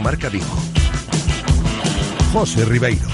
Marca Vigo. José Ribeiro.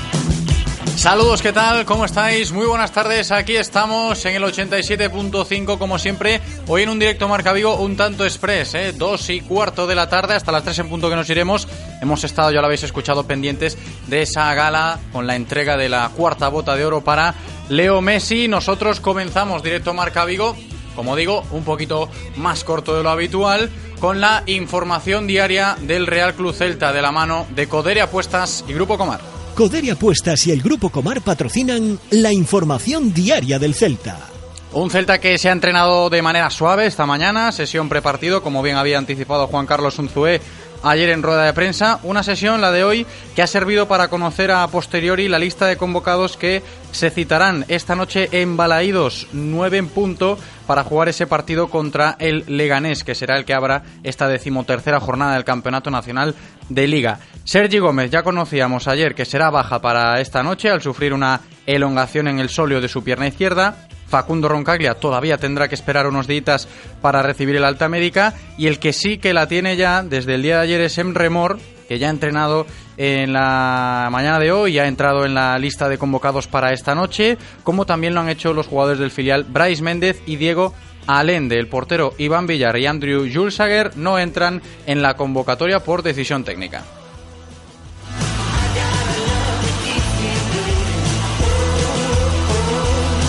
Saludos, ¿qué tal? ¿Cómo estáis? Muy buenas tardes, aquí estamos en el 87.5 como siempre, hoy en un directo Marca Vigo un tanto express, ¿eh? dos y cuarto de la tarde hasta las 3 en punto que nos iremos, hemos estado, ya lo habéis escuchado, pendientes de esa gala con la entrega de la cuarta bota de oro para Leo Messi, nosotros comenzamos directo Marca Vigo, como digo, un poquito más corto de lo habitual, con la información diaria del Real Club Celta de la mano de Coderia Apuestas y Grupo Comar. Coderia Apuestas y el Grupo Comar patrocinan la información diaria del Celta. Un Celta que se ha entrenado de manera suave esta mañana, sesión prepartido, como bien había anticipado Juan Carlos Unzué ayer en rueda de prensa. Una sesión, la de hoy, que ha servido para conocer a posteriori la lista de convocados que se citarán esta noche en Balaídos, 9 en punto, para jugar ese partido contra el Leganés, que será el que abra esta decimotercera jornada del Campeonato Nacional de Liga. Sergi Gómez, ya conocíamos ayer que será baja para esta noche al sufrir una elongación en el sóleo de su pierna izquierda. Facundo Roncaglia todavía tendrá que esperar unos días para recibir el alta médica y el que sí que la tiene ya desde el día de ayer es Emremor, que ya ha entrenado en la mañana de hoy y ha entrado en la lista de convocados para esta noche, como también lo han hecho los jugadores del filial Bryce Méndez y Diego Alende. El portero Iván Villar y Andrew Julsager no entran en la convocatoria por decisión técnica.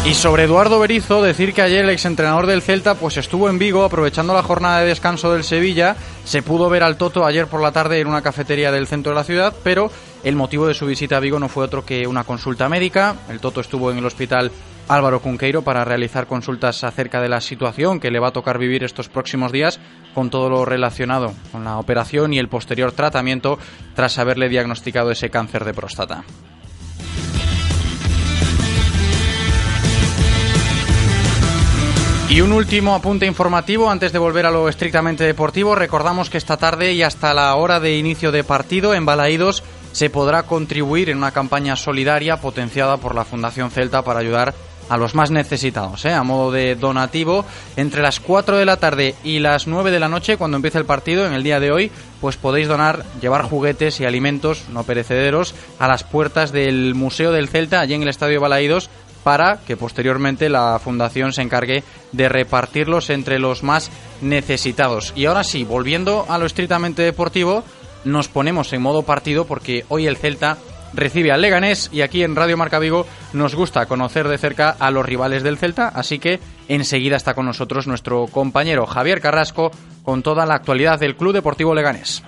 Y sobre Eduardo Berizo, decir que ayer el exentrenador del Celta pues estuvo en Vigo aprovechando la jornada de descanso del Sevilla. Se pudo ver al Toto ayer por la tarde en una cafetería del centro de la ciudad, pero el motivo de su visita a Vigo no fue otro que una consulta médica. El Toto estuvo en el hospital Álvaro Cunqueiro para realizar consultas acerca de la situación que le va a tocar vivir estos próximos días con todo lo relacionado con la operación y el posterior tratamiento tras haberle diagnosticado ese cáncer de próstata. Y un último apunte informativo antes de volver a lo estrictamente deportivo. Recordamos que esta tarde y hasta la hora de inicio de partido en Balaídos se podrá contribuir en una campaña solidaria potenciada por la Fundación Celta para ayudar a los más necesitados, ¿eh? a modo de donativo. Entre las 4 de la tarde y las 9 de la noche, cuando empiece el partido, en el día de hoy, pues podéis donar, llevar juguetes y alimentos no perecederos a las puertas del Museo del Celta, allí en el Estadio Balaídos, para que posteriormente la fundación se encargue de repartirlos entre los más necesitados. Y ahora sí, volviendo a lo estrictamente deportivo, nos ponemos en modo partido porque hoy el Celta recibe al Leganés y aquí en Radio Marca Vigo nos gusta conocer de cerca a los rivales del Celta, así que enseguida está con nosotros nuestro compañero Javier Carrasco con toda la actualidad del Club Deportivo Leganés.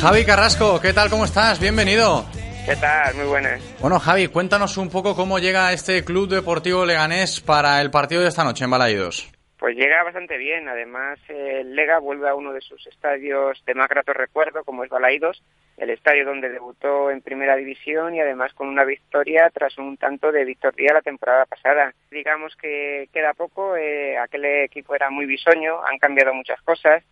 Javi Carrasco, ¿qué tal? ¿Cómo estás? Bienvenido. ¿Qué tal? Muy buenas. Bueno, Javi, cuéntanos un poco cómo llega este Club Deportivo Leganés para el partido de esta noche en Balaídos. Pues llega bastante bien. Además, el Lega vuelve a uno de sus estadios de más grato recuerdo, como es Balaídos, el estadio donde debutó en Primera División y además con una victoria tras un tanto de victoria la temporada pasada. Digamos que queda poco, eh, aquel equipo era muy bisoño, han cambiado muchas cosas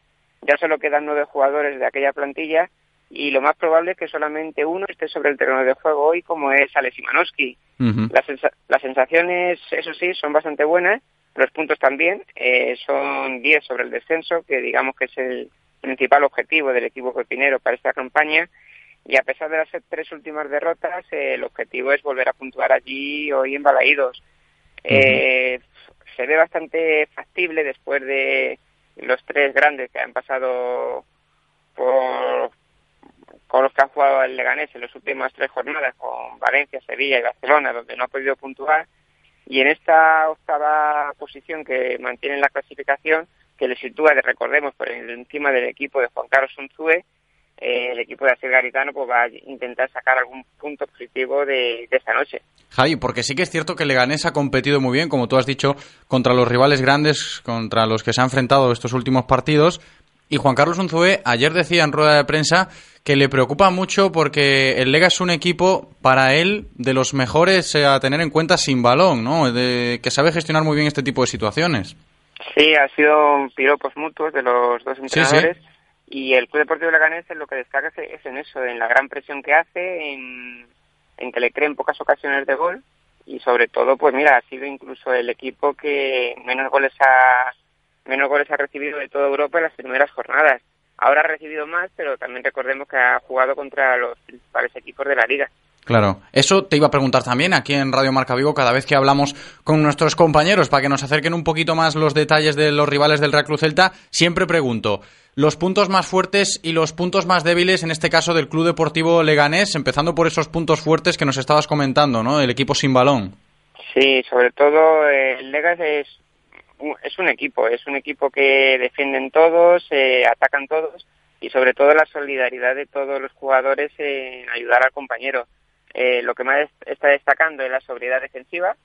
ya solo quedan nueve jugadores de aquella plantilla y lo más probable es que solamente uno esté sobre el terreno de juego hoy, como es Alex Imanowski. las, sensaciones, eso sí, son bastante buenas, los puntos también, eh, son diez sobre el descenso, que digamos que es el principal objetivo del equipo pepinero para esta campaña, y a pesar de las tres últimas derrotas, eh, el objetivo es volver a puntuar allí hoy en Balaídos. Eh, se ve bastante factible después de los tres grandes que han pasado por con los que ha jugado el Leganés en las últimas tres jornadas, con Valencia, Sevilla y Barcelona, donde no ha podido puntuar. Y en esta octava posición que mantiene en la clasificación, que le sitúa, recordemos, por encima del equipo de Juan Carlos Unzúe, eh, el equipo de Asier Garitano pues va a intentar sacar algún punto positivo de, esta noche. Javi, porque sí que es cierto que Leganés ha competido muy bien, como tú has dicho, contra los rivales grandes, contra los que se ha enfrentado estos últimos partidos. Y Juan Carlos Unzué ayer decía en rueda de prensa que le preocupa mucho porque el Lega es un equipo para él de los mejores a tener en cuenta sin balón, ¿no? De, que sabe gestionar muy bien este tipo de situaciones. Sí, ha sido piropos mutuos de los dos entrenadores. Y el Club Deportivo Leganés lo que destaca es, en eso, en la gran presión que hace, en, que le creen pocas ocasiones de gol y sobre todo, pues mira, ha sido incluso el equipo que menos goles ha menos goles ha recibido de toda Europa en las primeras jornadas. Ahora ha recibido más, pero también recordemos que ha jugado contra los principales equipos de la liga. Claro, eso te iba a preguntar también aquí en Radio Marca Vigo cada vez que hablamos con nuestros compañeros para que nos acerquen un poquito más los detalles de los rivales del Real Cruz Celta. Siempre pregunto los puntos más fuertes y los puntos más débiles en este caso del Club Deportivo Leganés, empezando por esos puntos fuertes que nos estabas comentando, ¿no? El equipo sin balón. Sí, sobre todo eh, el Leganés es es un equipo, es un equipo que defienden todos, eh, atacan todos y sobre todo la solidaridad de todos los jugadores en ayudar al compañero. Eh, lo que más está destacando es la sobriedad defensiva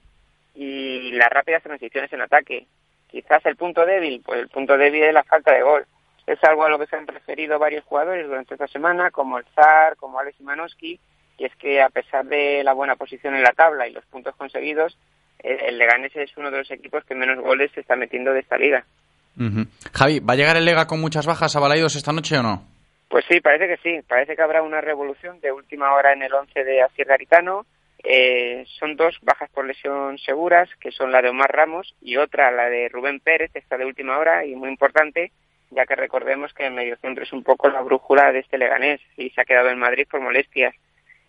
y las rápidas transiciones en ataque. Quizás el punto débil, pues el punto débil es la falta de gol. Es algo a lo que se han referido varios jugadores durante esta semana, como el Zar, como Alex Imanowski, y es que a pesar de la buena posición en la tabla y los puntos conseguidos, el Leganés es uno de los equipos que menos goles se está metiendo de esta liga. Javi, ¿va a llegar el Lega con muchas bajas a Balaidos esta noche o no? Pues sí, parece que sí. Parece que habrá una revolución de última hora en el 11 de Asier Garitano. Eh, son dos bajas por lesión seguras, que son la de Omar Ramos y otra, la de Rubén Pérez, esta de última hora y muy importante, ya que recordemos que el mediocentro es un poco la brújula de este Leganés y se ha quedado en Madrid por molestias.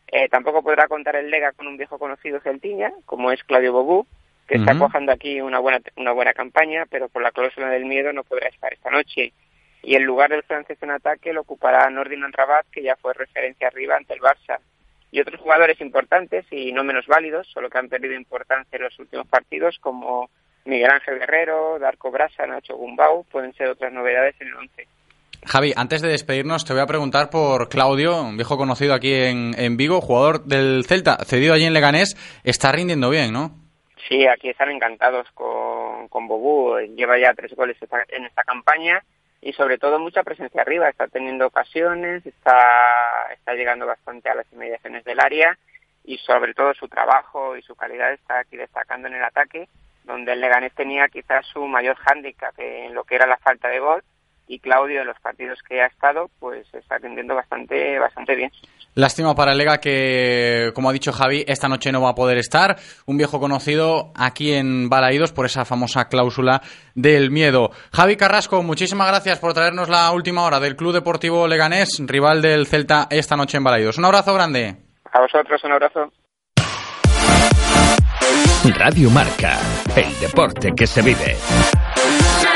Eh, tampoco podrá contar el Lega con un viejo conocido celtiña, como es Claudio Bobú, que está cojando aquí una buena, una buena campaña, pero por la cláusula del miedo no podrá estar esta noche y el lugar del francés en ataque lo ocupará Nordin Rabat, que ya fue referencia arriba ante el Barça. Y otros jugadores importantes y no menos válidos, solo que han perdido importancia en los últimos partidos, como Miguel Ángel Guerrero, Darko Brasa, Nacho Gumbau, pueden ser otras novedades en el once. Javi, antes de despedirnos, te voy a preguntar por Claudio, un viejo conocido aquí en, en Vigo, jugador del Celta, cedido allí en Leganés, está rindiendo bien, ¿no? Sí, aquí están encantados con, con Bobú, lleva ya tres goles en esta campaña y sobre todo mucha presencia arriba, está teniendo ocasiones, está, está llegando bastante a las inmediaciones del área y sobre todo su trabajo y su calidad está aquí destacando en el ataque, donde el Leganés tenía quizás su mayor hándicap en lo que era la falta de gol y Claudio en los partidos que ha estado pues está atendiendo bastante bastante bien. Lástima para el Lega que, como ha dicho Javi, esta noche no va a poder estar. Un viejo conocido aquí en Balaídos por esa famosa cláusula del miedo. Javi Carrasco, muchísimas gracias por traernos la última hora del Club Deportivo Leganés, rival del Celta esta noche en Balaídos. Un abrazo grande. A vosotros, un abrazo. Radio Marca, el deporte que se vive.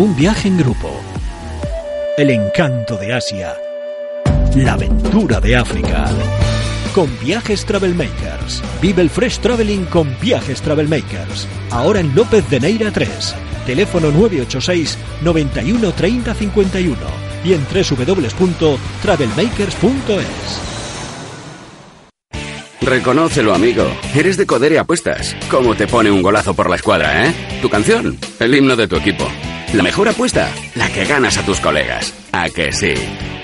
un viaje en grupo. El encanto de Asia. La aventura de África. Con Viajes Travelmakers. Vive el Fresh Traveling con Viajes Travelmakers. Ahora en López de Neira 3. Teléfono 986 91 30 51 y en www.travelmakers.es. Reconócelo, amigo. Eres de Codere Apuestas. ¿Cómo te pone un golazo por la escuadra, eh? Tu canción, el himno de tu equipo. La mejor apuesta, la que ganas a tus colegas. ¿A que sí?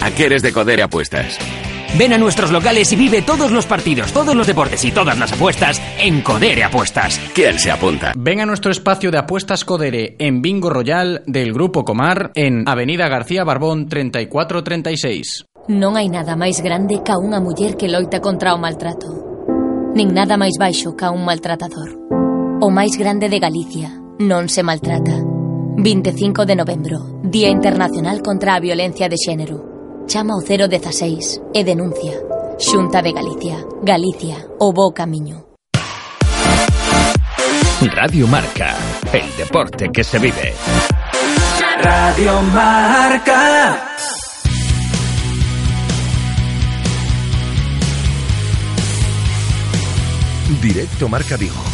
¿A qué eres de Codere Apuestas? Ven a nuestros locales y vive todos los partidos, todos los deportes y todas las apuestas en Codere Apuestas. ¿Quién se apunta? Ven a nuestro espacio de apuestas Codere en Bingo Royal del Grupo Comar en Avenida García Barbón 3436. Non hai nada máis grande ca unha muller que loita contra o maltrato. Nin nada máis baixo ca un maltratador. O máis grande de Galicia non se maltrata. 25 de novembro, Día Internacional contra a Violencia de Xénero. Chama o 016 e denuncia. Xunta de Galicia. Galicia. O bo camiño. Radio Marca. El deporte que se vive. Radio Marca. Directo Marca Vigo.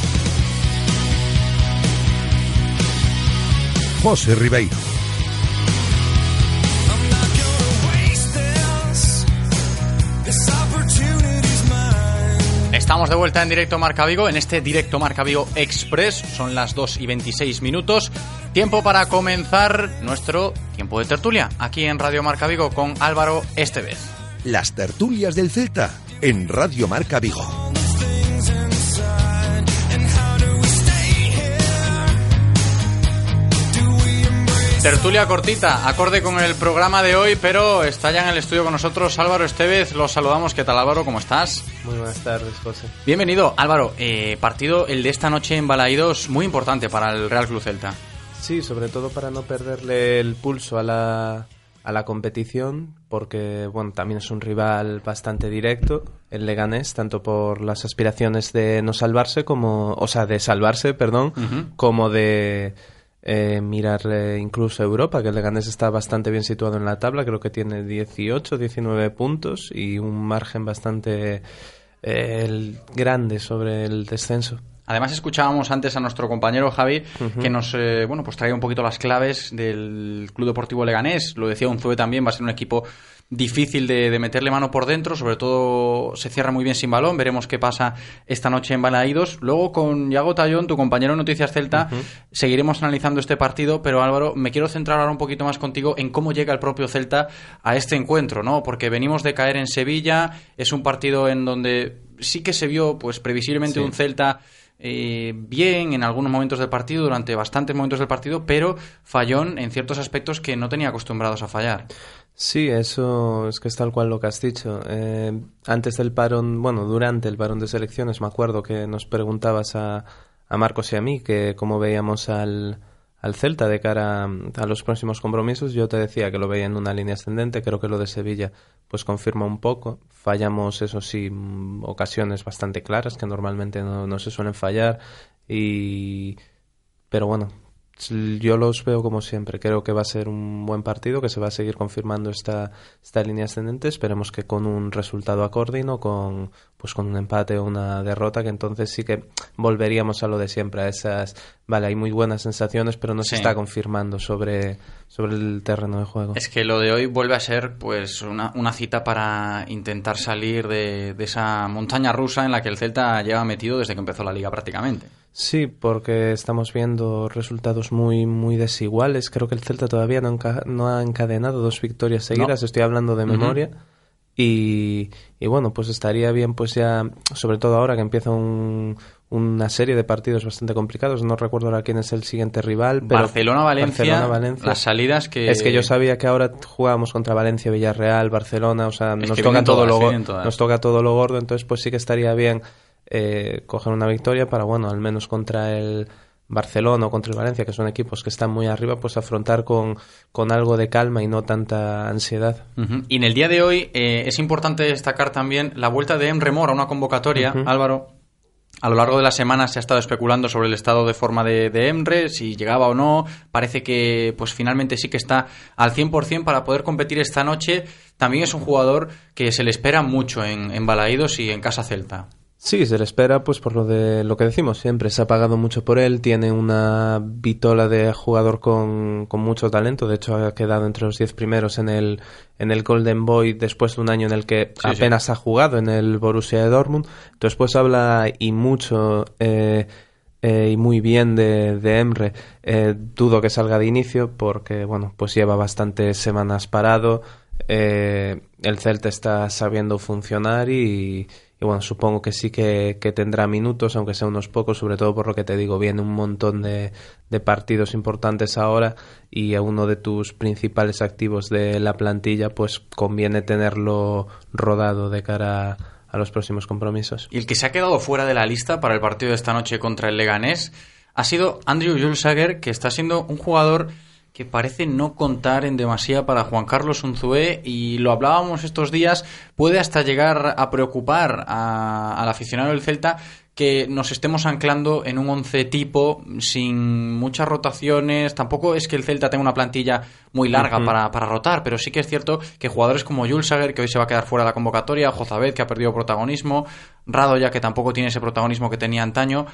José Ribeiro. Estamos de vuelta en directo Marca Vigo, en este directo Marca Vigo Express. Son las 2 y 26 minutos. Tiempo para comenzar nuestro tiempo de tertulia aquí en Radio Marca Vigo con Álvaro Estevez. Las tertulias del Celta en Radio Marca Vigo. Tertulia cortita, acorde con el programa de hoy, pero está ya en el estudio con nosotros Álvaro Estevez. Los saludamos. ¿Qué tal, Álvaro? ¿Cómo estás? Muy buenas tardes, José. Bienvenido, Álvaro. Eh, partido, el de esta noche en Balaídos, muy importante para el Real Club Celta. Sí, sobre todo para no perderle el pulso a la, a la competición, porque bueno, también es un rival bastante directo, el Leganés, tanto por las aspiraciones de no salvarse como, o sea, de salvarse, perdón, como de eh, mirarle incluso a Europa, que el Leganés está bastante bien situado en la tabla, creo que tiene 18, 19 puntos y un margen bastante eh, el- grande sobre el descenso. Además escuchábamos antes a nuestro compañero Javi que nos eh, bueno pues traía un poquito las claves del Club Deportivo Leganés. Lo decía Unzue también, va a ser un equipo difícil de, de meterle mano por dentro, sobre todo se cierra muy bien sin balón, veremos qué pasa esta noche en Balaídos. Luego con Yago Tallón, tu compañero de Noticias Celta, seguiremos analizando este partido, pero Álvaro, me quiero centrar ahora un poquito más contigo en cómo llega el propio Celta a este encuentro, ¿no? Porque venimos de caer en Sevilla, es un partido en donde sí que se vio pues previsiblemente Sí. un Celta eh, bien en algunos momentos del partido, durante bastantes momentos del partido, pero fallón en ciertos aspectos que no tenía acostumbrados a fallar. Sí, eso es que es tal cual lo que has dicho. Eh, antes del parón, bueno, durante el parón de selecciones, me acuerdo que nos preguntabas a, a Marcos y a mí que cómo veíamos al, al Celta de cara a, los próximos compromisos. Yo te decía que lo veía en una línea ascendente. Creo que lo de Sevilla, pues confirma un poco. Fallamos, eso sí, mm, ocasiones bastante claras que normalmente no, no se suelen fallar. Y pero bueno, yo los veo como siempre. Creo que va a ser un buen partido, que se va a seguir confirmando esta, esta línea ascendente. Esperemos que con un resultado acorde y no con, pues con un empate o una derrota, que entonces sí que volveríamos a lo de siempre, a esas... Vale, hay muy buenas sensaciones, pero no Sí. se está confirmando sobre, sobre el terreno de juego. Es que lo de hoy vuelve a ser pues una, una cita para intentar salir de, de esa montaña rusa en la que el Celta lleva metido desde que empezó la liga prácticamente. Sí, porque estamos viendo resultados muy muy desiguales. Creo que el Celta todavía no, no ha encadenado dos victorias seguidas. Estoy hablando de memoria. Y, y bueno, pues estaría bien, pues ya, sobre todo ahora que empieza un- una serie de partidos bastante complicados. No recuerdo ahora quién es el siguiente rival. Pero Barcelona-Valencia, Barcelona-Valencia. las salidas que... Es que yo sabía que ahora jugábamos contra Valencia, Villarreal, Barcelona, o sea, Es nos toca todo lo nos toca todo lo gordo, entonces pues sí que estaría bien eh, coger una victoria para bueno, al menos contra el Barcelona o contra el Valencia, que son equipos que están muy arriba, pues afrontar con, con algo de calma y no tanta ansiedad. Y en el día de hoy eh, es importante destacar también la vuelta de Emre Mora a una convocatoria. Álvaro. A lo largo de la semana se ha estado especulando sobre el estado de forma de, de Emre, si llegaba o no. Parece que pues finalmente sí que está al 100% para poder competir esta noche. También es un jugador que se le espera mucho en, en Balaídos y en Casa Celta. Sí, se le espera, pues por lo de lo que decimos siempre, se ha pagado mucho por él, tiene una vitola de jugador con, con mucho talento, de hecho ha quedado entre los 10 primeros en el, en el Golden Boy después de un año en el que Sí, apenas ha jugado en el Borussia de Dortmund, entonces pues habla y mucho eh, eh, y muy bien de, de Emre, Eh, dudo que salga de inicio porque bueno, pues lleva bastantes semanas parado, eh, el Celta está sabiendo funcionar y, y bueno, supongo que sí que, tendrá minutos, aunque sea unos pocos, sobre todo por lo que te digo, viene un montón de, partidos importantes ahora y uno de tus principales activos de la plantilla, pues conviene tenerlo rodado de cara a los próximos compromisos. Y el que se ha quedado fuera de la lista para el partido de esta noche contra el Leganés ha sido Andrew Julsager, que está siendo un jugador que parece no contar en demasía para Juan Carlos Unzué y lo hablábamos estos días, puede hasta llegar a preocupar al aficionado del Celta que nos estemos anclando en un once tipo sin muchas rotaciones. Tampoco es que el Celta tenga una plantilla muy larga para, para, rotar, pero sí que es cierto que jugadores como Jules Sager, que hoy se va a quedar fuera de la convocatoria, Jozabet, que ha perdido protagonismo, Rado ya que tampoco tiene ese protagonismo que tenía antaño,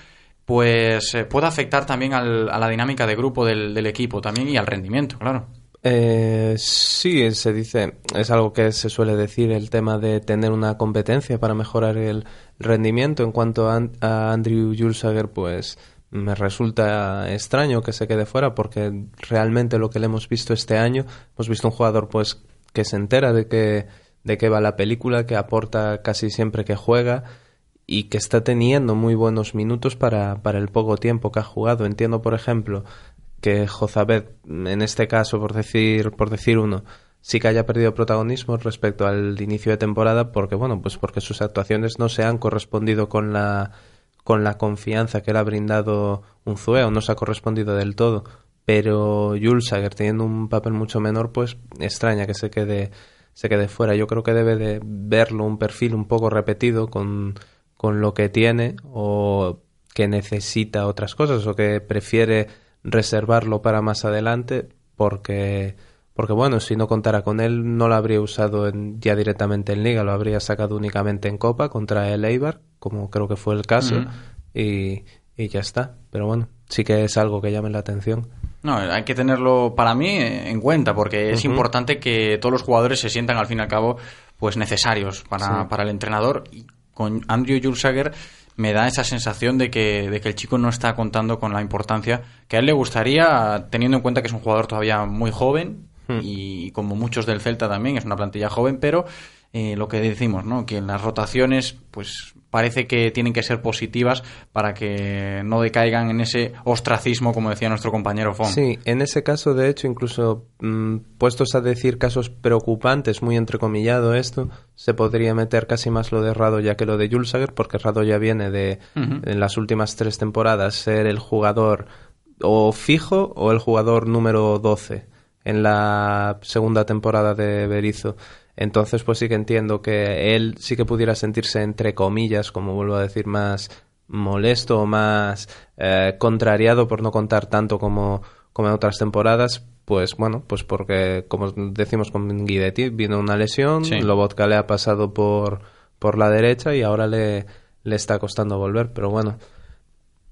pues eh, puede afectar también al, a la dinámica de grupo del, equipo también y al rendimiento, claro. Eh, sí, se dice, es algo que se suele decir, el tema de tener una competencia para mejorar el rendimiento. En cuanto a, Andrew Julsager, pues me resulta extraño que se quede fuera porque realmente lo que le hemos visto este año, hemos visto un jugador pues que se entera de que de qué va la película, que aporta casi siempre que juega y que está teniendo muy buenos minutos para, para el poco tiempo que ha jugado. Entiendo, por ejemplo, que Jozabed, en este caso, por decir, por decir uno, sí que haya perdido protagonismo respecto al inicio de temporada, porque bueno, pues porque sus actuaciones no se han correspondido con la con la confianza que le ha brindado Unzué, o no se ha correspondido del todo. Pero Jules Sager, teniendo un papel mucho menor, pues extraña que se quede, se quede fuera. Yo creo que debe de verlo un perfil un poco repetido con con lo que tiene o que necesita otras cosas o que prefiere reservarlo para más adelante porque porque bueno, si no contara con él no lo habría usado ya directamente en liga, lo habría sacado únicamente en copa contra el Eibar, como creo que fue el caso y, y ya está, pero bueno, sí que es algo que llame la atención. No, hay que tenerlo para mí en cuenta porque es importante que todos los jugadores se sientan al fin y al cabo pues necesarios para, para el entrenador y con Andrew Julsager me da esa sensación de que, de que el chico no está contando con la importancia que a él le gustaría, teniendo en cuenta que es un jugador todavía muy joven hmm. y como muchos del Celta también, es una plantilla joven, pero eh, lo que decimos, ¿no? Que en las rotaciones, pues parece que tienen que ser positivas para que no decaigan en ese ostracismo, como decía nuestro compañero Fon. Sí, en ese caso, de hecho, incluso mm, puestos a decir casos preocupantes, muy entrecomillado esto, se podría meter casi más lo de Rado ya que lo de Julsager, porque Rado ya viene de, en las últimas tres temporadas, ser el jugador o fijo o el jugador número 12 en la segunda temporada de Berizo. Entonces, pues sí que entiendo que él sí que pudiera sentirse, entre comillas, como vuelvo a decir, más molesto o más eh, contrariado por no contar tanto como, como en otras temporadas, pues bueno, pues porque, como decimos con Guidetti, vino una lesión, sí. Lobotka le ha pasado por, por la derecha y ahora le, le está costando volver, pero bueno,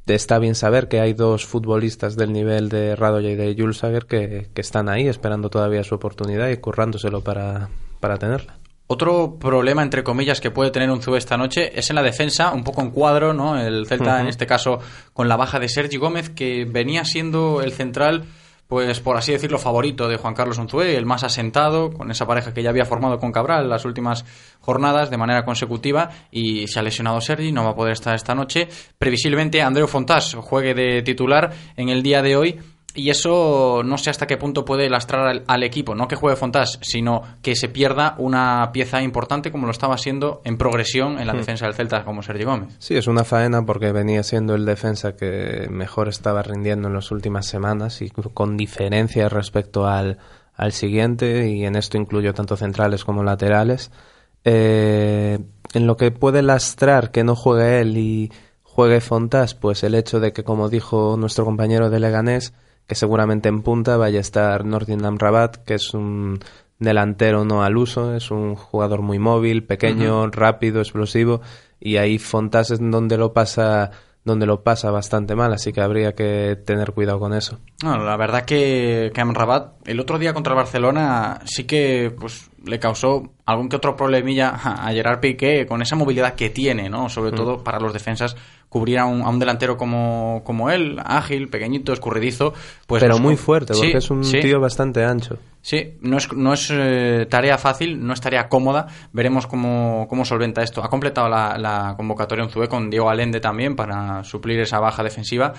está bien saber que hay dos futbolistas del nivel de Radoya y de Jules que, que están ahí esperando todavía su oportunidad y currándoselo para, para tenerla. Otro problema, entre comillas, que puede tener un Zube esta noche es en la defensa, un poco en cuadro, ¿no? El Celta, en este caso, con la baja de Sergi Gómez, que venía siendo el central, pues por así decirlo, favorito de Juan Carlos Unzué, el más asentado, con esa pareja que ya había formado con Cabral las últimas jornadas de manera consecutiva, y se ha lesionado Sergi, no va a poder estar esta noche. Previsiblemente, Andreu Fontás juegue de titular en el día de hoy y eso no sé hasta qué punto puede lastrar al, equipo, no que juegue Fontás, sino que se pierda una pieza importante como lo estaba siendo en progresión en la hmm. defensa del Celta como Sergio Gómez. Sí, es una faena porque venía siendo el defensa que mejor estaba rindiendo en las últimas semanas y con diferencia respecto al, al siguiente y en esto incluyo tanto centrales como laterales. Eh, en lo que puede lastrar que no juegue él y juegue Fontás, pues el hecho de que, como dijo nuestro compañero de Leganés, que seguramente en punta vaya a estar Nordin Rabat, que es un delantero no al uso, es un jugador muy móvil, pequeño, rápido, explosivo, y ahí Fontas es donde lo pasa donde lo pasa bastante mal, así que habría que tener cuidado con eso. la verdad que Cam Rabat el otro día contra Barcelona sí que pues le causó algún que otro problemilla a Gerard Piqué con esa movilidad que tiene, ¿no? Sobre mm. todo para los defensas cubrir a un, delantero como, como él, ágil, pequeñito, escurridizo. Pues Pero muy fuerte, porque es un tío bastante ancho. Sí, no es, no es eh, tarea fácil, no es tarea cómoda. Veremos cómo, cómo solventa esto. Ha completado la, la convocatoria en Zubé con Diego Alende también para suplir esa baja defensiva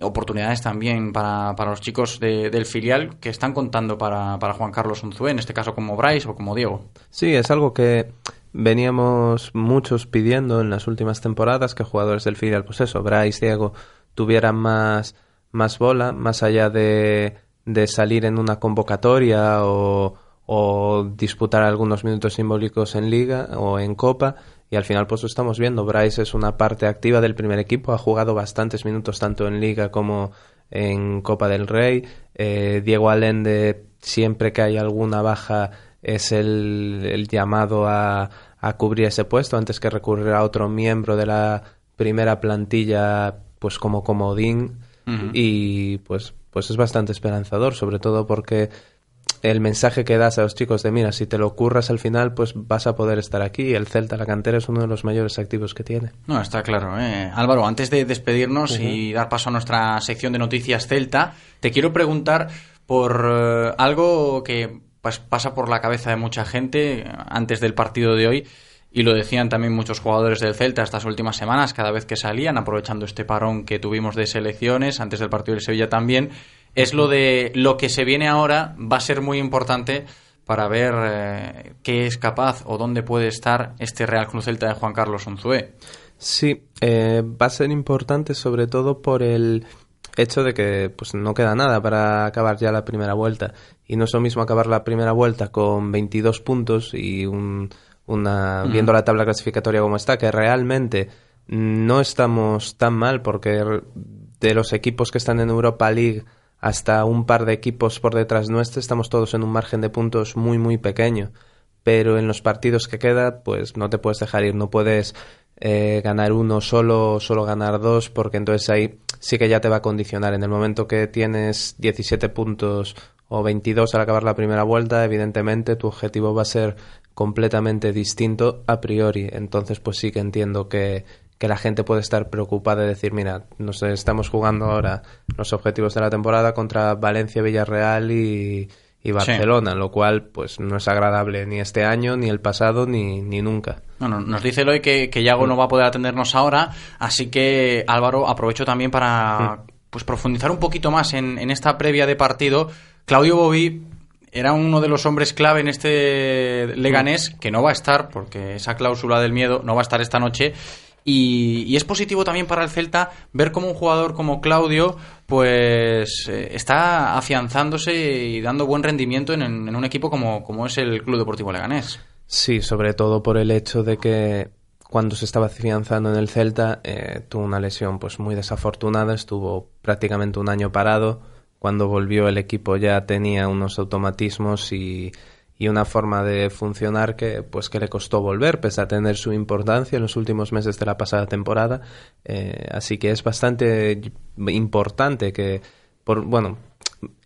oportunidades también para, para los chicos del filial que están contando para, para Juan Carlos Unzué, en este caso como Bryce o como Diego. Sí, es algo que veníamos muchos pidiendo en las últimas temporadas que jugadores del filial, pues eso, Bryce, Diego, tuvieran más, más bola, más allá de, de salir en una convocatoria o, o disputar algunos minutos simbólicos en liga o en copa y al final pues lo estamos viendo. Bryce es una parte activa del primer equipo, ha jugado bastantes minutos tanto en liga como en Copa del Rey. Eh, Diego Allende, siempre que hay alguna baja, es el, el llamado a, a, cubrir ese puesto antes que recurrir a otro miembro de la primera plantilla pues como comodín uh -huh. y pues pues es bastante esperanzador sobre todo porque el mensaje que das a los chicos de mira, si te lo curras al final, pues vas a poder estar aquí. El Celta, la cantera, es uno de los mayores activos que tiene. No, está claro. ¿eh? Álvaro, antes de despedirnos uh -huh. y dar paso a nuestra sección de noticias Celta, te quiero preguntar por uh, algo que pasa por la cabeza de mucha gente antes del partido de hoy. Y lo decían también muchos jugadores del Celta estas últimas semanas, cada vez que salían, aprovechando este parón que tuvimos de selecciones, antes del partido de Sevilla también es lo de lo que se viene ahora va a ser muy importante para ver eh, qué es capaz o dónde puede estar este Real Cruz Celta de Juan Carlos Unzué. Sí, eh, va a ser importante sobre todo por el hecho de que pues no queda nada para acabar ya la primera vuelta y no es lo mismo acabar la primera vuelta con 22 puntos y un, una mm. viendo la tabla clasificatoria como está que realmente no estamos tan mal porque de los equipos que están en Europa League hasta un par de equipos por detrás nuestro, estamos todos en un margen de puntos muy, muy pequeño. Pero en los partidos que queda, pues no te puedes dejar ir, no puedes eh, ganar uno solo o solo ganar dos, porque entonces ahí sí que ya te va a condicionar. En el momento que tienes 17 puntos o 22 al acabar la primera vuelta, evidentemente tu objetivo va a ser completamente distinto a priori. Entonces, pues sí que entiendo que, que la gente puede estar preocupada de decir, mira, nos estamos jugando ahora los objetivos de la temporada contra Valencia, Villarreal y, y Barcelona, sí. lo cual pues no es agradable ni este año, ni el pasado, ni, ni nunca. Bueno, nos dice Eloy que, que Yago no va a poder atendernos ahora, así que Álvaro, aprovecho también para pues profundizar un poquito más en, en esta previa de partido. Claudio Bobí era uno de los hombres clave en este Leganés, que no va a estar, porque esa cláusula del miedo no va a estar esta noche, y, es positivo también para el Celta ver cómo un jugador como Claudio pues eh, está afianzándose y dando buen rendimiento en, en, un equipo como, como es el Club Deportivo Leganés. Sí, sobre todo por el hecho de que cuando se estaba afianzando en el Celta eh, tuvo una lesión pues muy desafortunada, estuvo prácticamente un año parado. Cuando volvió el equipo ya tenía unos automatismos y y una forma de funcionar que pues que le costó volver pese a tener su importancia en los últimos meses de la pasada temporada. Eh, así que es bastante importante que bueno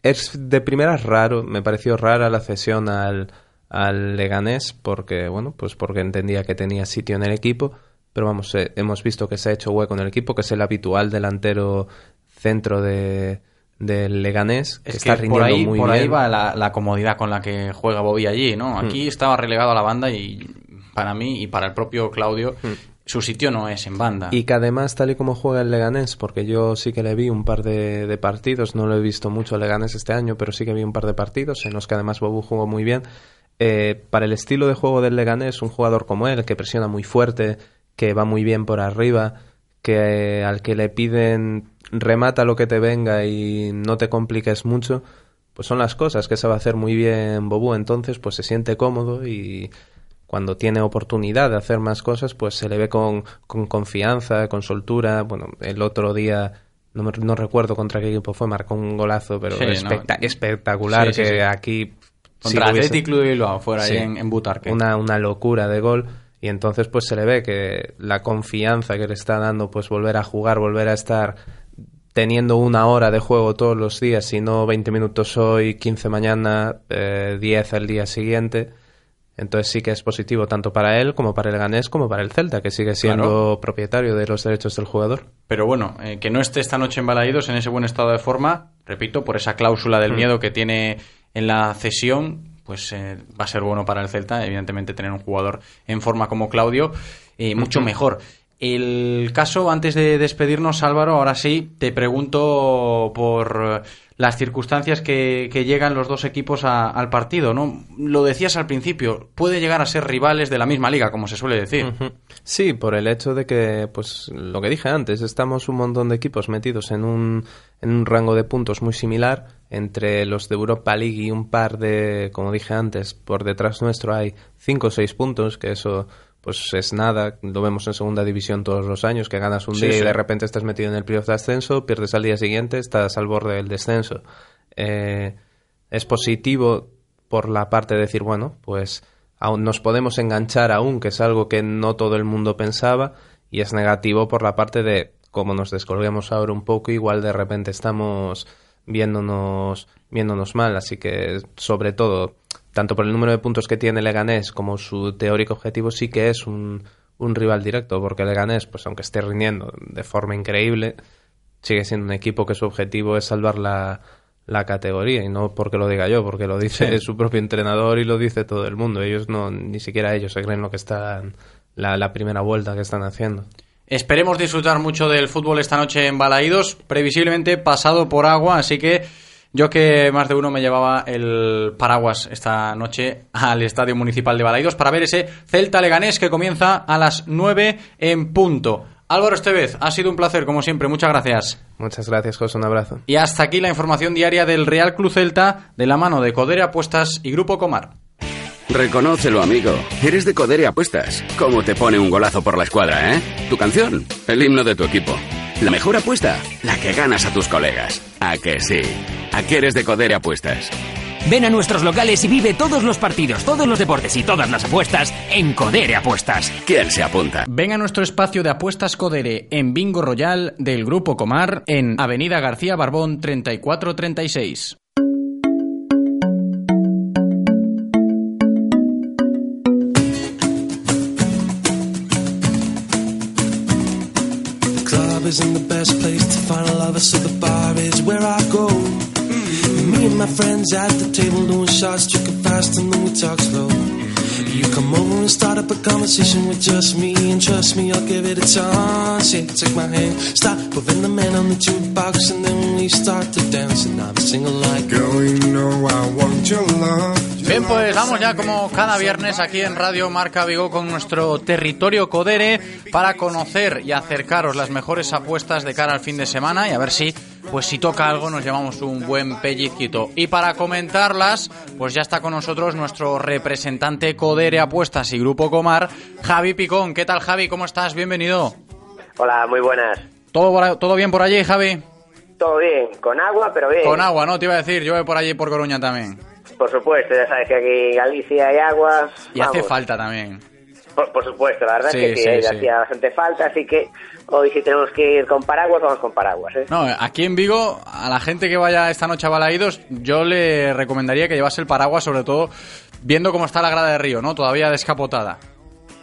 es de primera raro me pareció rara la cesión al al Leganés porque bueno pues porque entendía que tenía sitio en el equipo pero vamos eh, hemos visto que se ha hecho hueco en el equipo que es el habitual delantero centro de del Leganés, que es está que rindiendo por ahí, muy por bien. ahí va la, la, comodidad con la que juega Bobby allí, ¿no? Aquí mm. estaba relegado a la banda y para mí y para el propio Claudio mm. su sitio no es en banda. Y que además, tal y como juega el Leganés, porque yo sí que le vi un par de, de partidos, no lo he visto mucho el Leganés este año, pero sí que vi un par de partidos en los que además Bobu jugó muy bien. Eh, para el estilo de juego del Leganés, un jugador como él, que presiona muy fuerte, que va muy bien por arriba, que eh, al que le piden remata lo que te venga y no te compliques mucho, pues son las cosas que sabe hacer muy bien Bobu. Entonces, pues se siente cómodo y cuando tiene oportunidad de hacer más cosas, pues se le ve con, con confianza, con soltura. Bueno, el otro día, no, me, no recuerdo contra qué equipo fue, marcó un golazo, pero sí, especta no. espectacular sí, sí, que aquí... Contra Athletic Club de Bilbao, fuera ahí en, en Butarque. Una, una locura de gol y entonces pues se le ve que la confianza que le está dando pues volver a jugar, volver a estar teniendo una hora de juego todos los días, si no 20 minutos hoy, 15 mañana, eh, 10 el día siguiente. Entonces sí que es positivo tanto para él como para el Ganés como para el Celta, que sigue siendo claro. propietario de los derechos del jugador. Pero bueno, eh, que no esté esta noche en Balaídos en ese buen estado de forma, repito, por esa cláusula del mm. miedo que tiene en la cesión, pues eh, va a ser bueno para el Celta, evidentemente tener un jugador en forma como Claudio, eh, mucho mejor. El caso, antes de despedirnos, Álvaro, ahora sí, te pregunto por las circunstancias que, que llegan los dos equipos al partido, ¿no? Lo decías al principio, puede llegar a ser rivales de la misma liga, como se suele decir. Sí, por el hecho de que, pues lo que dije antes, estamos un montón de equipos metidos en un, en un rango de puntos muy similar. Entre los de Europa League y un par de, como dije antes, por detrás nuestro hay cinco o seis puntos, que eso pues es nada. Lo vemos en segunda división todos los años, que ganas un Sí, día sí. y de repente estás metido en el playoff de ascenso, pierdes al día siguiente, estás al borde del descenso. Eh, es positivo por la parte de decir, bueno, pues aún nos podemos enganchar aún, que es algo que no todo el mundo pensaba, y es negativo por la parte de, como nos descolguemos ahora un poco, igual de repente estamos viéndonos, viéndonos mal, así que sobre todo, tanto por el número de puntos que tiene Leganés como su teórico objetivo, sí que es un, un rival directo, porque Leganés, pues aunque esté rindiendo de forma increíble, sigue siendo un equipo que su objetivo es salvar la, la categoría y no porque lo diga yo, porque lo dice Sí. su propio entrenador y lo dice todo el mundo. Ellos no, ni siquiera ellos se creen lo que están, la, la primera vuelta que están haciendo. Esperemos disfrutar mucho del fútbol esta noche en Balaídos, previsiblemente pasado por agua, así que yo que más de uno me llevaba el paraguas esta noche al Estadio Municipal de Balaídos para ver ese Celta Leganés que comienza a las 9 en punto. Álvaro Estevez, ha sido un placer como siempre, muchas gracias. Muchas gracias, José, un abrazo. Y hasta aquí la información diaria del Real Club Celta de la mano de Codere Apuestas y Grupo Comar. Reconócelo, amigo. Eres de Codere Apuestas. ¿Cómo te pone un golazo por la escuadra, eh? Tu canción, el himno de tu equipo. La mejor apuesta, la que ganas a tus colegas. ¿A que sí? ¿A que eres de Codere Apuestas? Ven a nuestros locales y vive todos los partidos, todos los deportes y todas las apuestas en Codere Apuestas. ¿Quién se apunta? Ven a nuestro espacio de apuestas Codere en Bingo Royal del Grupo Comar en Avenida García Barbón 3436. Club isn't the best place to find a lover, so the bar is where I go. Me and my friends at the table doing shots, drinking fast, and then we talk slow. You come over and start up a conversation with just me, and trust me, I'll give it a chance. Yeah, take my hand, stop moving the man on the jukebox, and then we start to dance, and I'm singing like, Girl, you know I want your love. Bien, pues vamos ya como cada viernes aquí en Radio Marca Vigo con nuestro territorio Codere para conocer y acercaros las mejores apuestas de cara al fin de semana y a ver si, pues si toca algo nos llevamos un buen pellizquito. Y para comentarlas, pues ya está con nosotros nuestro representante Codere Apuestas y Grupo Comar, Javi Picón. ¿Qué tal Javi? ¿Cómo estás? Bienvenido. Hola, muy buenas. ¿Todo, todo bien por allí, Javi? Todo bien, con agua, pero bien. Con agua, ¿no? Te iba a decir, llueve por allí por Coruña también. Por supuesto, ya sabes que aquí en Galicia hay agua. Y hace falta también. Por, por supuesto, la verdad Sí, es que sí, sí, sí. hacía bastante falta, así que hoy si tenemos que ir con paraguas, vamos con paraguas, ¿eh? No, aquí en Vigo, a la gente que vaya esta noche a Balaídos, yo le recomendaría que llevase el paraguas, sobre todo viendo cómo está la grada de río, ¿no? Todavía descapotada.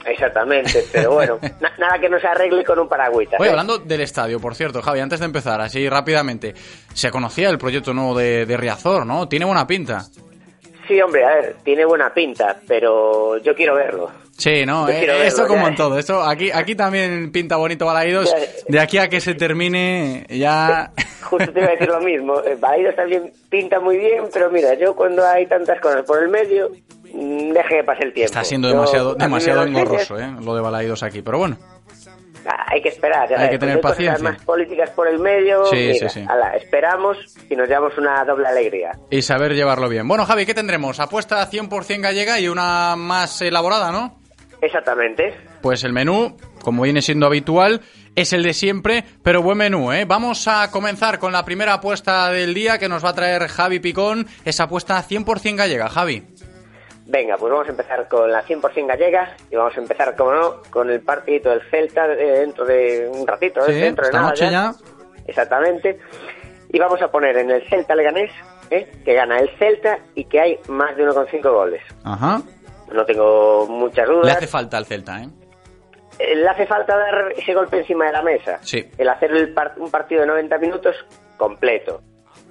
Exactamente, pero bueno, na- nada que no se arregle con un paragüita. Oye, ¿eh? hablando del estadio, por cierto, Javi, antes de empezar, así rápidamente, se conocía el proyecto nuevo de, de Riazor, ¿no? Tiene buena pinta. Sí, hombre, a ver, tiene buena pinta, pero yo quiero verlo. Sí, ¿no? Eh, quiero verlo, esto como ya. en todo. Esto, aquí, aquí también pinta bonito Balaídos. De aquí a que se termine, ya... Justo te iba a decir lo mismo. Eh, Balaídos también pinta muy bien, pero mira, yo cuando hay tantas cosas por el medio, mm, deje que pase el tiempo. Está siendo demasiado, demasiado engorroso, ¿eh? Lo de Balaídos aquí. Pero bueno, Hay que esperar, ya Hay que tener cosas paciencia. más políticas por el medio, Sí, mira, sí, sí. ala, esperamos y nos llevamos una doble alegría. y saber llevarlo bien. Bueno, Javi, ¿qué tendremos? Apuesta 100% gallega y una más elaborada, ¿no? Exactamente. Pues el menú, como viene siendo habitual, es el de siempre, pero buen menú, ¿eh? Vamos a comenzar con la primera apuesta del día que nos va a traer Javi Picón, esa apuesta 100% gallega, Javi. Venga, pues vamos a empezar con la 100% gallega y vamos a empezar, como no, con el partidito del Celta eh, dentro de un ratito, Sí, ¿eh? dentro de esta nada noche ya. Exactamente. Y vamos a poner en el Celta Leganés, ¿eh? que gana el Celta y que hay más de 1,5 goles. Ajá. No tengo muchas dudas. Le hace falta al Celta, ¿eh? Eh, Le hace falta dar ese golpe encima de la mesa. Sí. El hacer el par- un partido de 90 minutos completo.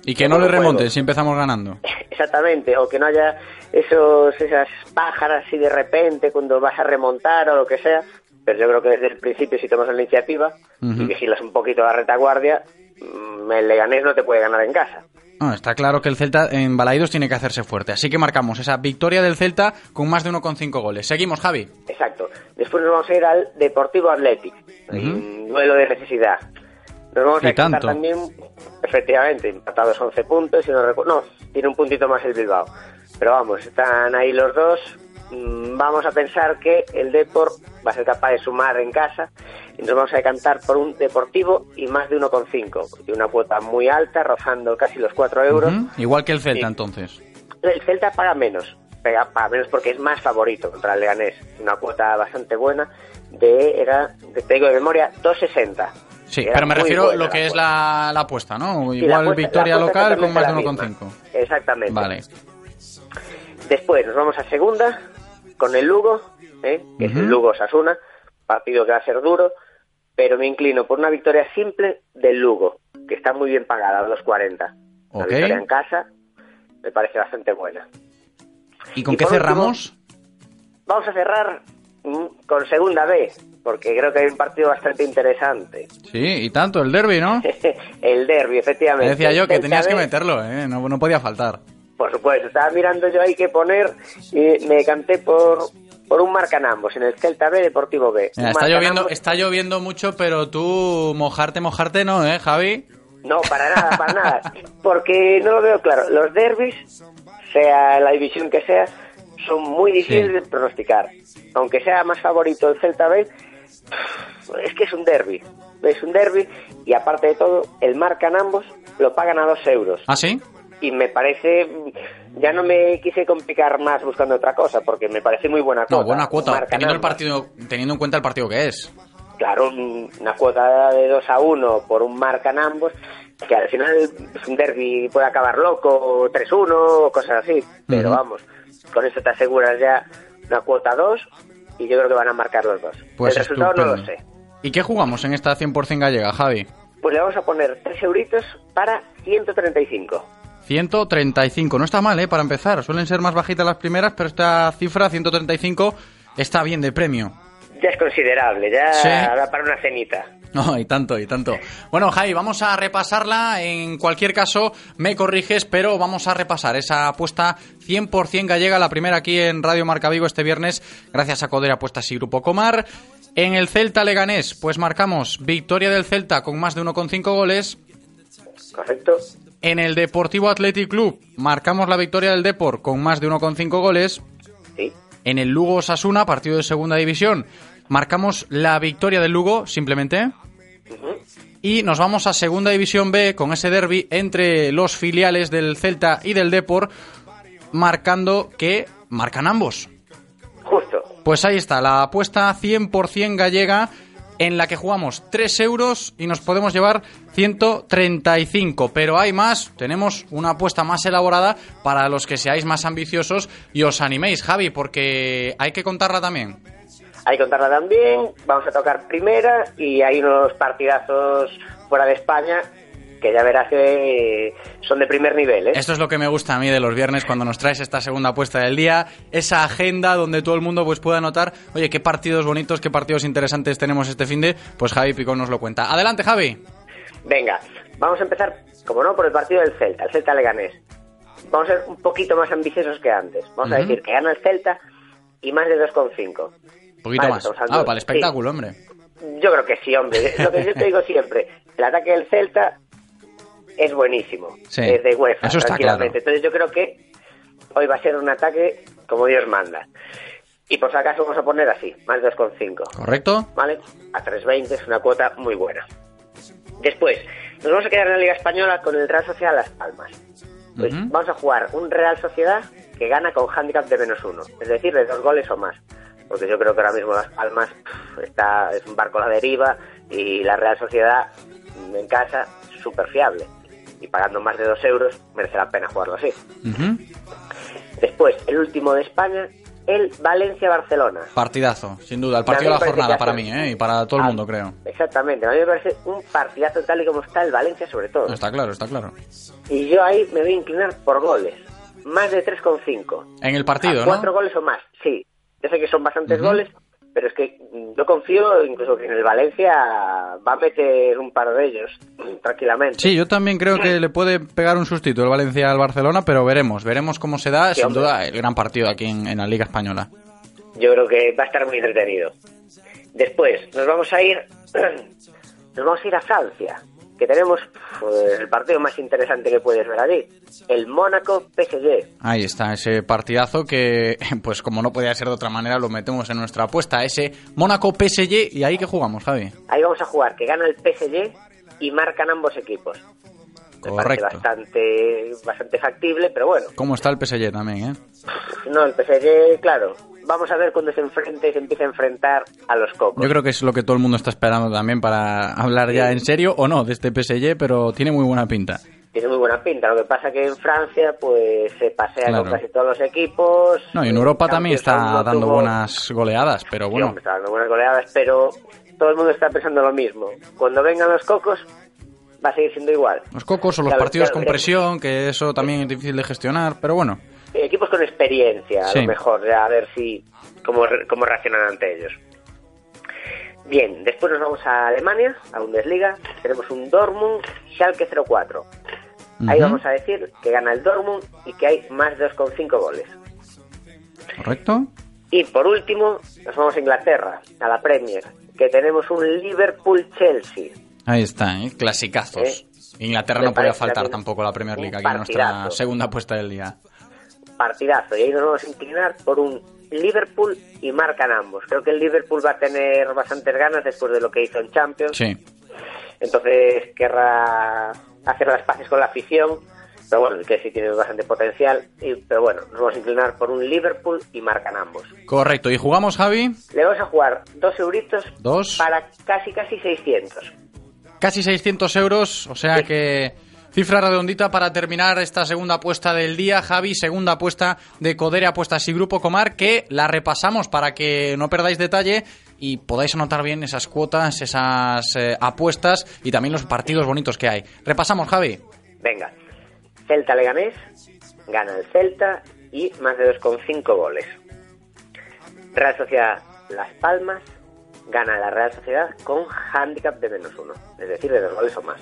Y que no le juego. remonten si empezamos ganando. Exactamente, o que no haya esos esas pájaras así de repente cuando vas a remontar o lo que sea. Pero yo creo que desde el principio si tomas la iniciativa Ujú. y vigilas un poquito la retaguardia, mm, el Leganés no te puede ganar en casa. Ah, está claro que el Celta en Balaidos tiene que hacerse fuerte. Así que marcamos esa victoria del Celta con más de 1,5 goles. Seguimos, Javi. Exacto. Después nos vamos a ir al Deportivo Athletic. Un duelo de necesidad. Nos vamos Y a tanto. también, efectivamente, empatados 11 puntos. Y no, no, tiene un puntito más el Bilbao. Pero vamos, están ahí los dos. Mm, Vamos a pensar que el Depor va a ser capaz de sumar en casa. Y nos vamos a decantar por un Deportivo y más de 1,5. Y una cuota muy alta, rozando casi los 4 euros. Igual que el Celta, Sí. entonces. El Celta paga menos, paga, menos porque es más favorito contra el Leganés. Una cuota bastante buena de, era, de, te digo de memoria, 2.60. Sí, pero me refiero a lo que es la, la apuesta, ¿no? Sí, Igual apuesta- victoria local con más de exactamente la 1,5. misma. Exactamente. Vale. Después nos vamos a segunda con el Lugo, ¿eh? que es el. Lugo Sasuna, partido que va a ser duro, pero me inclino por una victoria simple del Lugo, que está muy bien pagada, a 2.40. Una Ok. victoria en casa me parece bastante buena. ¿Y con Y qué último- cerramos? Vamos a cerrar con segunda B, porque creo que hay un partido bastante interesante. Sí, y tanto, el derby, ¿no? el derby, efectivamente. Me decía yo que tenías que meterlo, ¿eh? No, no podía faltar. Por supuesto, estaba mirando yo ahí qué poner y me decanté por, por un marcan ambos, en el Celta B, Deportivo B. Mira, está lloviendo, está lloviendo mucho, pero tú mojarte, mojarte no, ¿eh, Javi? No, para nada, para nada. Porque no lo veo claro. Los derbis, sea la división que sea, son muy difíciles de pronosticar. Aunque sea más favorito el Celta B, es que es un derby. Es un derby y aparte de todo, el marcan ambos, lo pagan a dos euros. ¿Ah, sí? Y me parece, ya no me quise complicar más buscando otra cosa, porque me parece muy buena cuota. No, buena cuota, Marcan teniendo, el partido, teniendo en cuenta el partido que es. Claro, un- una cuota de 2 a 1 por un marcan ambos, que al final es un derby puede acabar loco, 3-1 o cosas así. Pero vamos, con eso te aseguras ya una cuota 2 y yo creo que van a marcar los dos. Pues el resultado no lo sé. ¿Y qué jugamos en esta 100% gallega, Javi? Pues le vamos a poner 3 euritos para 135. 135, no está mal, ¿eh? Para empezar, suelen ser más bajitas las primeras, pero esta cifra, 135, está bien de premio. Ya es considerable, ya Sí. da para una cenita. No, y tanto, y tanto. Bueno, Javi, vamos a repasarla. En cualquier caso, me corriges, pero vamos a repasar esa apuesta 100% gallega, la primera aquí en Radio Marca Vigo este viernes, gracias a Codere Apuestas y Grupo Comar. En el Celta Leganés, pues marcamos victoria del Celta con más de 1,5 goles. Correcto. En el Deportivo Athletic Club, marcamos la victoria del Depor con más de 1,5 goles. Sí. En el Lugo Sasuna, partido de segunda división, marcamos la victoria del Lugo, simplemente. Y nos vamos a Segunda División B con ese derby entre los filiales del Celta y del Depor, marcando que marcan ambos. Justo. Pues ahí está, la apuesta 100% gallega en la que jugamos 3 euros y nos podemos llevar 135. Pero hay más, tenemos una apuesta más elaborada para los que seáis más ambiciosos y os animéis, Javi, porque hay que contarla también. Hay que contarla también, vamos a tocar primera y hay unos partidazos fuera de España que ya verás que son de primer nivel, ¿eh? Esto es lo que me gusta a mí de los viernes cuando nos traes esta segunda apuesta del día, esa agenda donde todo el mundo pues pueda notar, oye, qué partidos bonitos, qué partidos interesantes tenemos este fin de, pues Javi Picón nos lo cuenta. Adelante, Javi. Venga, vamos a empezar, como no, por el partido del Celta, el Celta Leganés. Vamos a ser un poquito más ambiciosos que antes. Vamos a decir que gana el Celta y más de 2,5. Un poquito Vale, más. Ah, para el espectáculo, hombre. Yo creo que sí, hombre. Lo que yo te digo siempre. El ataque del Celta es buenísimo. Sí, Es de UEFA, eso está tranquilamente. Entonces yo creo que hoy va a ser un ataque como Dios manda. Y por si acaso vamos a poner así, más 2,5. ¿Correcto? ¿Vale? A 3,20 es una cuota muy buena. Después, nos vamos a quedar en la Liga Española con el Real Sociedad Las Palmas. Pues vamos a jugar un Real Sociedad que gana con handicap de menos uno, es decir, de dos goles o más. Porque yo creo que ahora mismo Las Palmas pff, está, es un barco a la deriva y la Real Sociedad en casa súper fiable. Y pagando más de dos euros merece la pena jugarlo así. Después, el último de España, el Valencia-Barcelona. Partidazo, sin duda. El partido de la jornada para mí, ¿eh? Y para todo el Ah, mundo, creo. Exactamente, a mí me parece un partidazo tal y como está el Valencia sobre todo. Está claro, está claro. Y yo ahí me voy a inclinar por goles. Más de 3,5. En el partido, A Cuatro ¿no? goles o más, sí. Yo sé que son bastantes goles, pero es que yo confío incluso que en el Valencia va a meter un par de ellos tranquilamente. Sí, yo también creo que le puede pegar un sustito el Valencia al Barcelona, pero veremos, veremos cómo se da, Sí, sin hombre. duda, el gran partido aquí en, en la Liga Española. Yo creo que va a estar muy entretenido. Después nos vamos a ir, nos vamos a ir a Francia, que tenemos pues, el partido más interesante que puedes ver allí, el Mónaco PSG. Ahí está, ese partidazo que, pues como no podía ser de otra manera, lo metemos en nuestra apuesta, ese Mónaco PSG, y ahí que jugamos, Javi. Ahí vamos a jugar que gana el PSG y marcan ambos equipos. Me Correcto. bastante, bastante factible, pero bueno, ¿Cómo está el PSG también, eh? no, el PSG, claro, vamos a ver cuando se enfrente y se empiece a enfrentar a los cocos. Yo creo que es lo que todo el mundo está esperando también para hablar ya en serio o no de este PSG, pero tiene muy buena pinta. Tiene muy buena pinta, lo que pasa que en Francia pues se pasea Claro. con casi todos los equipos. No, y en Europa también está dando buenas goleadas, pero Sí, bueno, hombre, está dando buenas goleadas, pero todo el mundo está pensando lo mismo. Cuando vengan los cocos, va a seguir siendo igual. los cocos o los Claro, partidos claro, con presión, que eso también es difícil de gestionar, pero bueno. Eh, Equipos con experiencia, a lo mejor, a ver si cómo, cómo reaccionan ante ellos. Bien, después nos vamos a Alemania, a Bundesliga. Tenemos un Dortmund Schalke 04. Ahí Ujú. vamos a decir que gana el Dortmund y que hay más de 2,5 goles. ¿Correcto? Y por último, nos vamos a Inglaterra, a la Premier, que tenemos un Liverpool-Chelsea. Ahí está, ¿eh? clasicazos. Eh, Inglaterra no podía faltar tampoco la Premier League aquí en nuestra segunda apuesta del día. Partidazo y ahí nos vamos a inclinar por un Liverpool y marcan ambos. Creo que el Liverpool va a tener bastantes ganas después de lo que hizo en Champions, Sí. entonces querrá hacer las paces con la afición, pero bueno, que sí tiene bastante potencial, y, pero bueno, nos vamos a inclinar por un Liverpool y marcan ambos. Correcto. ¿Y jugamos, Javi? Le vamos a jugar dos euritos Dos. para casi casi 600. Casi 600 euros, o sea que cifra redondita para terminar esta segunda apuesta del día. Javi, segunda apuesta de Codere Apuestas y Grupo Comar, que la repasamos para que no perdáis detalle y podáis anotar bien esas cuotas, esas eh, apuestas y también los partidos bonitos que hay. Repasamos, Javi. Venga, Celta Leganés, gana el Celta y más de 2,5 goles. Real Sociedad Las Palmas, gana la Real Sociedad con handicap de menos uno, es decir, de dos goles o más.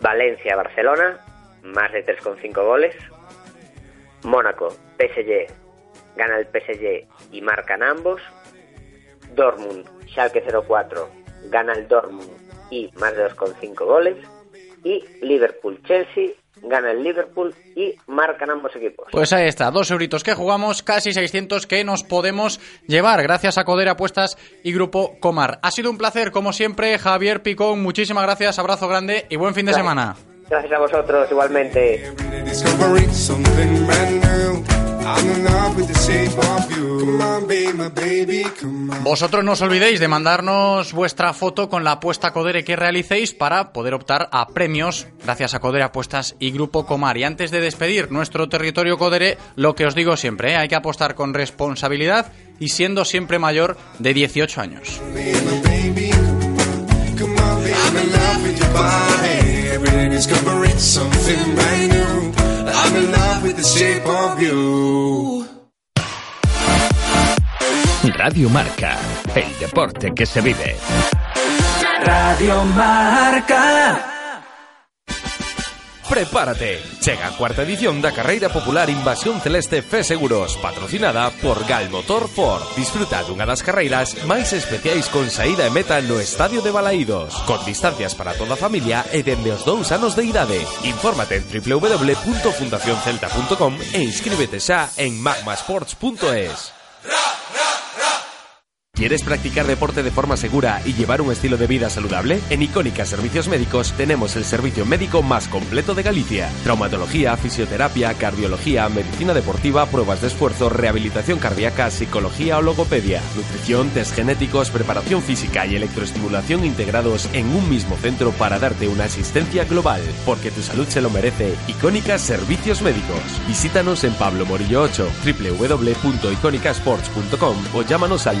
Valencia Barcelona, más de 3,5 goles. Mónaco PSG, gana el PSG y marcan ambos. Dortmund Schalke 04, gana el Dortmund y más de 2,5 goles y Liverpool Chelsea gana el Liverpool y marcan ambos equipos. Pues ahí está, dos euritos que jugamos, casi 600 que nos podemos llevar, gracias a Codere Apuestas y Grupo Comar. Ha sido un placer, como siempre, Javier Picón, muchísimas gracias, abrazo grande y buen fin de Gracias. semana. Gracias a vosotros igualmente. Vosotros no os olvidéis de mandarnos vuestra foto con la apuesta Codere que realicéis para poder optar a premios gracias a Codere Apuestas y Grupo Comar. Y antes de despedir nuestro territorio Codere, lo que os digo siempre, ¿eh? hay que apostar con responsabilidad y siendo siempre mayor de 18 años. Radio Marca, el deporte que se vive. Radio Marca. Prepárate, chega a cuarta edición da carreira popular Invasión Celeste Fe Seguros, patrocinada por Galmotor Ford. Disfruta dunha das carreiras máis especiais con saída e meta no Estadio de Balaídos, con distancias para toda a familia e dende os dous anos de idade. Infórmate en www.fundacioncelta.com e inscríbete xa en magmasports.es. ra, ra, ra. ¿Quieres practicar deporte de forma segura y llevar un estilo de vida saludable? En Icónica Servicios Médicos tenemos el servicio médico más completo de Galicia. Traumatología, fisioterapia, cardiología, medicina deportiva, pruebas de esfuerzo, rehabilitación cardíaca, psicología o logopedia, nutrición, test genéticos, preparación física y electroestimulación integrados en un mismo centro para darte una asistencia global. Porque tu salud se lo merece. Icónica Servicios Médicos. Visítanos en Pablo Morillo 8, www.iconicasports.com o llámanos al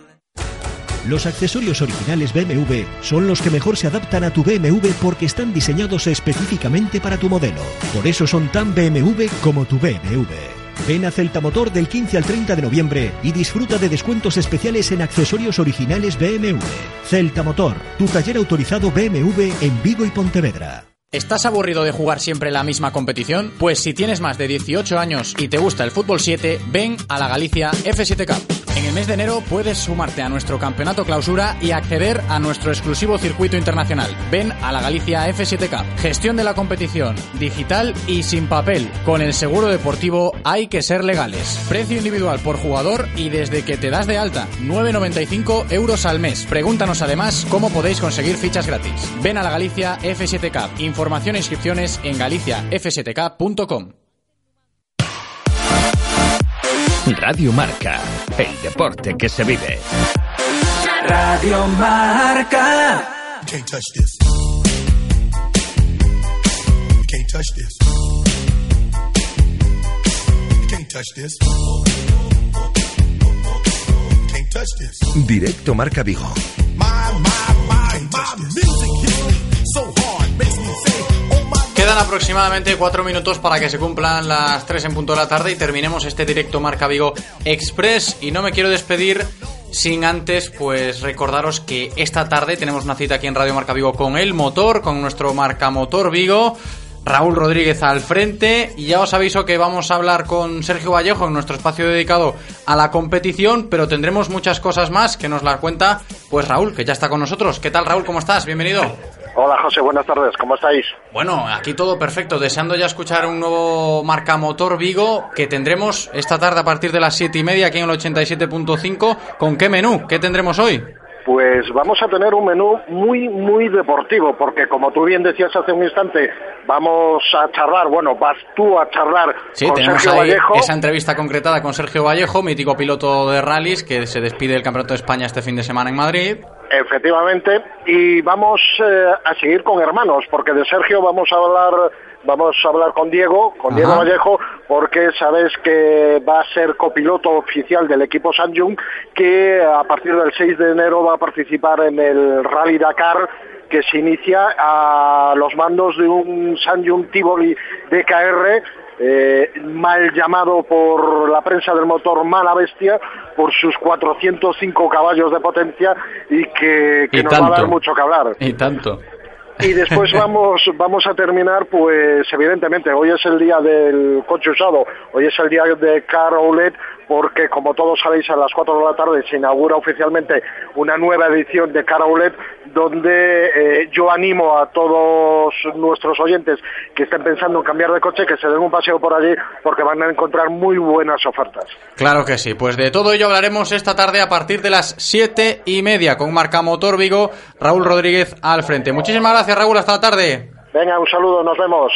Los accesorios originales BMW son los que mejor se adaptan a tu BMW porque están diseñados específicamente para tu modelo. Por eso son tan BMW como tu BMW. Ven a Celta Motor del 15 al 30 de noviembre y disfruta de descuentos especiales en accesorios originales BMW. Celta Motor, tu taller autorizado BMW en Vigo y Pontevedra. ¿Estás aburrido de jugar siempre la misma competición? Pues si tienes más de 18 años y te gusta el fútbol 7, ven a la Galicia F7 Cup. En el mes de enero puedes sumarte a nuestro campeonato clausura y acceder a nuestro exclusivo circuito internacional. Ven a la Galicia F7 Cup. Gestión de la competición, digital y sin papel. Con el seguro deportivo hay que ser legales. Precio individual por jugador y desde que te das de alta, 9,95 euros al mes. Pregúntanos además cómo podéis conseguir fichas gratis. Ven a la Galicia F7 Cup. Información e inscripciones en galiciaf7k.com. Radio Marca, el deporte que se vive. Radio Marca. Can't touch this. Can't touch this. Can't touch this. Can't touch this. Directo Marca Vigo. Quedan aproximadamente cuatro minutos para que se cumplan las 3 en punto de la tarde y terminemos este directo Marca Vigo Express. Y no me quiero despedir sin antes, pues recordaros que esta tarde tenemos una cita aquí en Radio Marca Vigo con el motor, con nuestro Marca Motor Vigo. Raúl Rodríguez al frente y ya os aviso que vamos a hablar con Sergio Vallejo en nuestro espacio dedicado a la competición, pero tendremos muchas cosas más que nos las cuenta pues Raúl, que ya está con nosotros. ¿Qué tal Raúl? ¿Cómo estás? Bienvenido. Hola José, buenas tardes, ¿cómo estáis? Bueno, aquí todo perfecto, deseando ya escuchar un nuevo marca motor Vigo que tendremos esta tarde a partir de las 7 y media aquí en el 87.5. ¿Con qué menú? ¿Qué tendremos hoy? Pues vamos a tener un menú muy, muy deportivo, porque como tú bien decías hace un instante, vamos a charlar, bueno, vas tú a charlar Sí, con tenemos Sergio ahí Vallejo. esa entrevista concretada con Sergio Vallejo, mítico piloto de rallies que se despide del Campeonato de España este fin de semana en Madrid. Efectivamente, y vamos eh, a seguir con hermanos, porque de Sergio vamos a hablar, vamos a hablar con Diego, con Diego. Vallejo, porque sabes que va a ser copiloto oficial del equipo Sanjung, que a partir del 6 de enero va a participar en el Rally Dakar que se inicia a los mandos de un Sanjung Tivoli DKR eh, mal llamado por la prensa del motor mala bestia por sus 405 caballos de potencia y que, que Y nos va a dar mucho que hablar. Y tanto. Y después vamos, vamos a terminar, pues evidentemente, hoy es el día del coche usado, hoy es el día de Car Outlet, porque como todos sabéis, a las 4 de la tarde se inaugura oficialmente una nueva edición de Car Outlet, donde eh, yo animo a todos nuestros oyentes que estén pensando en cambiar de coche, que se den un paseo por allí, porque van a encontrar muy buenas ofertas. Claro que sí, pues de todo ello hablaremos esta tarde a partir de las siete y media con Marca Motor Vigo, Raúl Rodríguez al frente. Muchísimas gracias Raúl, hasta la tarde. Venga, un saludo, nos vemos.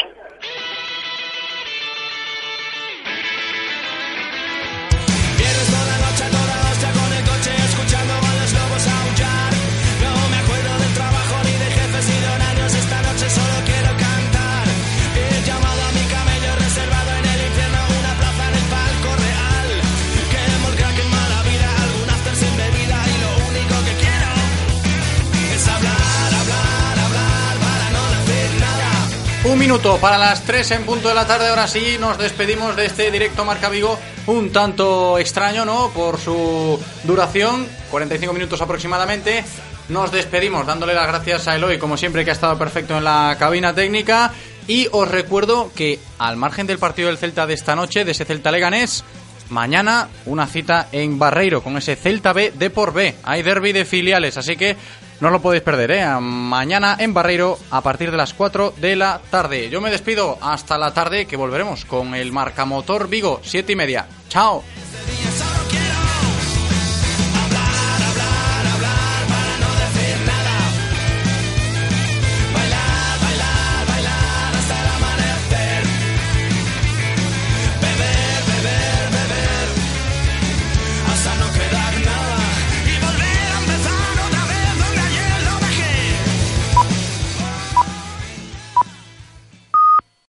Minuto para las 3 en punto de la tarde. Ahora sí, nos despedimos de este directo Marca Vigo. Un tanto extraño, ¿no? Por su duración, 45 minutos aproximadamente. Nos despedimos dándole las gracias a Eloy, como siempre, que ha estado perfecto en la cabina técnica. Y os recuerdo que, al margen del partido del Celta de esta noche, de ese Celta Leganés, mañana una cita en Barreiro con ese Celta B de por B. Hay derby de filiales, así que no lo podéis perder, ¿eh? Mañana en Barreiro a partir de las 4 de la tarde. Yo me despido hasta la tarde que volveremos con el Marcamotor Vigo, 7 y media. ¡Chao!